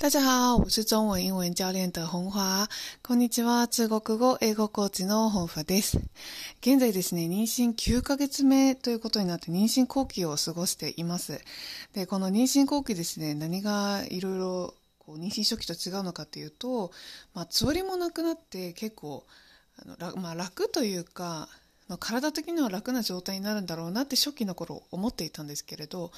大家好，我是中文英文教練的本華。こんにちは。中国語、英語コーチの本華です。現在ですね、妊娠9ヶ月目ということになって妊娠後期を過ごしています。で、この妊娠後期ですね、何がいろいろこう妊娠初期と違うのかっていうと、まあ、つわりもなくなって結構、あのまあ、楽というか、体的には楽な状態になるんだろうなって初期の頃思っていたんですけれど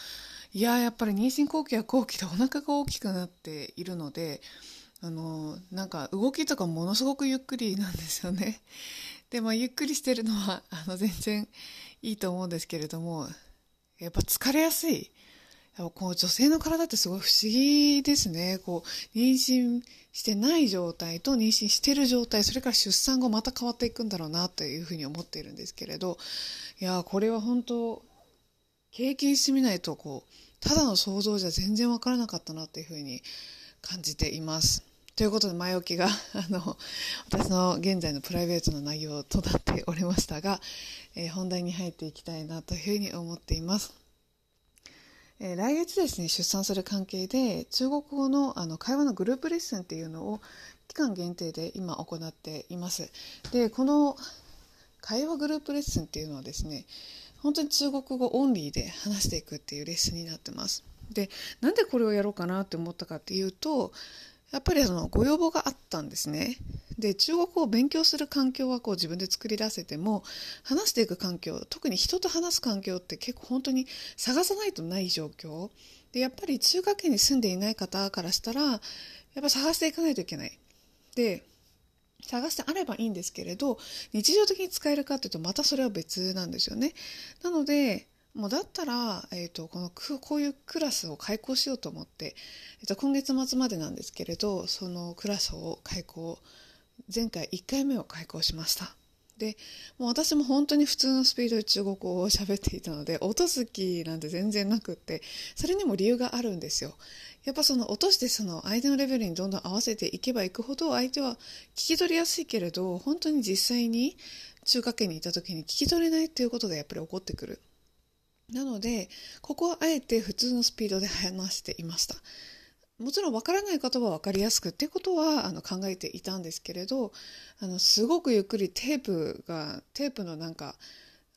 いややっぱり妊娠後期は後期でお腹が大きくなっているのであのなんか動きとかものすごくゆっくりなんですよね。でまあゆっくりしてるのはあの全然いいと思うんですけれどもやっぱ疲れやすいこう女性の体ってすごい不思議ですね。こう妊娠してない状態と妊娠してる状態、それから出産後また変わっていくんだろうなというふうに思っているんですけれど、いやこれは本当経験してみないとこうただの想像じゃ全然わからなかったなというふうに感じています。ということで前置きが あの私の現在のプライベートの内容となっておりましたが、えー、本題に入っていきたいなというふうに思っています。えー、来月ですね出産する関係で中国語のあの会話のグループレッスンっていうのを期間限定で今行っています。でこの会話グループレッスンっていうのはですね本当に中国語オンリーで話していくっていうレッスンになってます。でなんでこれをやろうかなって思ったかっていうとやっぱりそのご要望があったんですね。で中国語を勉強する環境はこう自分で作り出せても話していく環境特に人と話す環境って結構本当に探さないとない状況でやっぱり中華圏に住んでいない方からしたらやっぱ探していかないといけない。で探してあればいいんですけれど日常的に使えるかというとまたそれは別なんですよね。なのでもうだったら、えーと、このこういうクラスを開講しようと思って、えーと、今月末までなんですけれどそのクラスを開講前回1回目を開講しました。でもう私も本当に普通のスピードで中国語を喋っていたので音好きなんて全然なくってそれにも理由があるんですよ。やっぱその落としてその相手のレベルにどんどん合わせていけばいくほど相手は聞き取りやすいけれど本当に実際に中華圏にいた時に聞き取れないっていうことがやっぱり起こってくる。なのでここはあえて普通のスピードで話していました。もちろん分からない方は分かりやすくっていうことはあの考えていたんですけれどあのすごくゆっくりテープがテープのなんか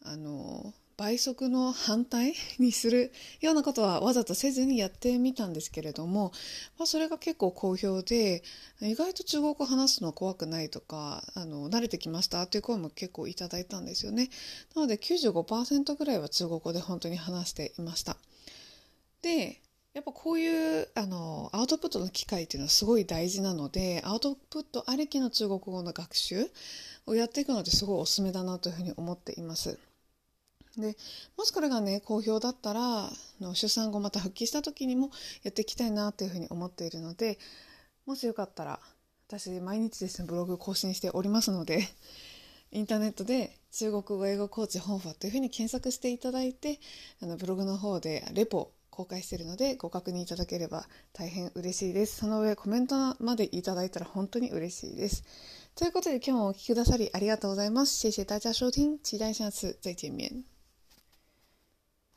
あの倍速の反対にするようなことはわざとせずにやってみたんですけれども、まあ、それが結構好評で意外と中国語話すの怖くないとかあの慣れてきましたという声も結構いただいたんですよねなので95%ぐらいは中国語で本当に話していましたでやっぱこういうあのアウトプットの機会っていうのはすごい大事なのでアウトプットありきの中国語の学習をやっていくのってすごいおすすめだなというふうに思っています。でもしこれがね好評だったらの出産後また復帰した時にもやっていきたいなというふうに思っているのでもしよかったら私毎日ですねブログ更新しておりますのでインターネットで中国語英語コーチ本フというふうに検索していただいてあのブログの方でレポ公開しているのでご確認いただければ大変嬉しいです。その上コメントまでいただいたら本当に嬉しいです。ということで今日もお聴きくださりありがとうございます。谢谢大家收听，期待下次再见面。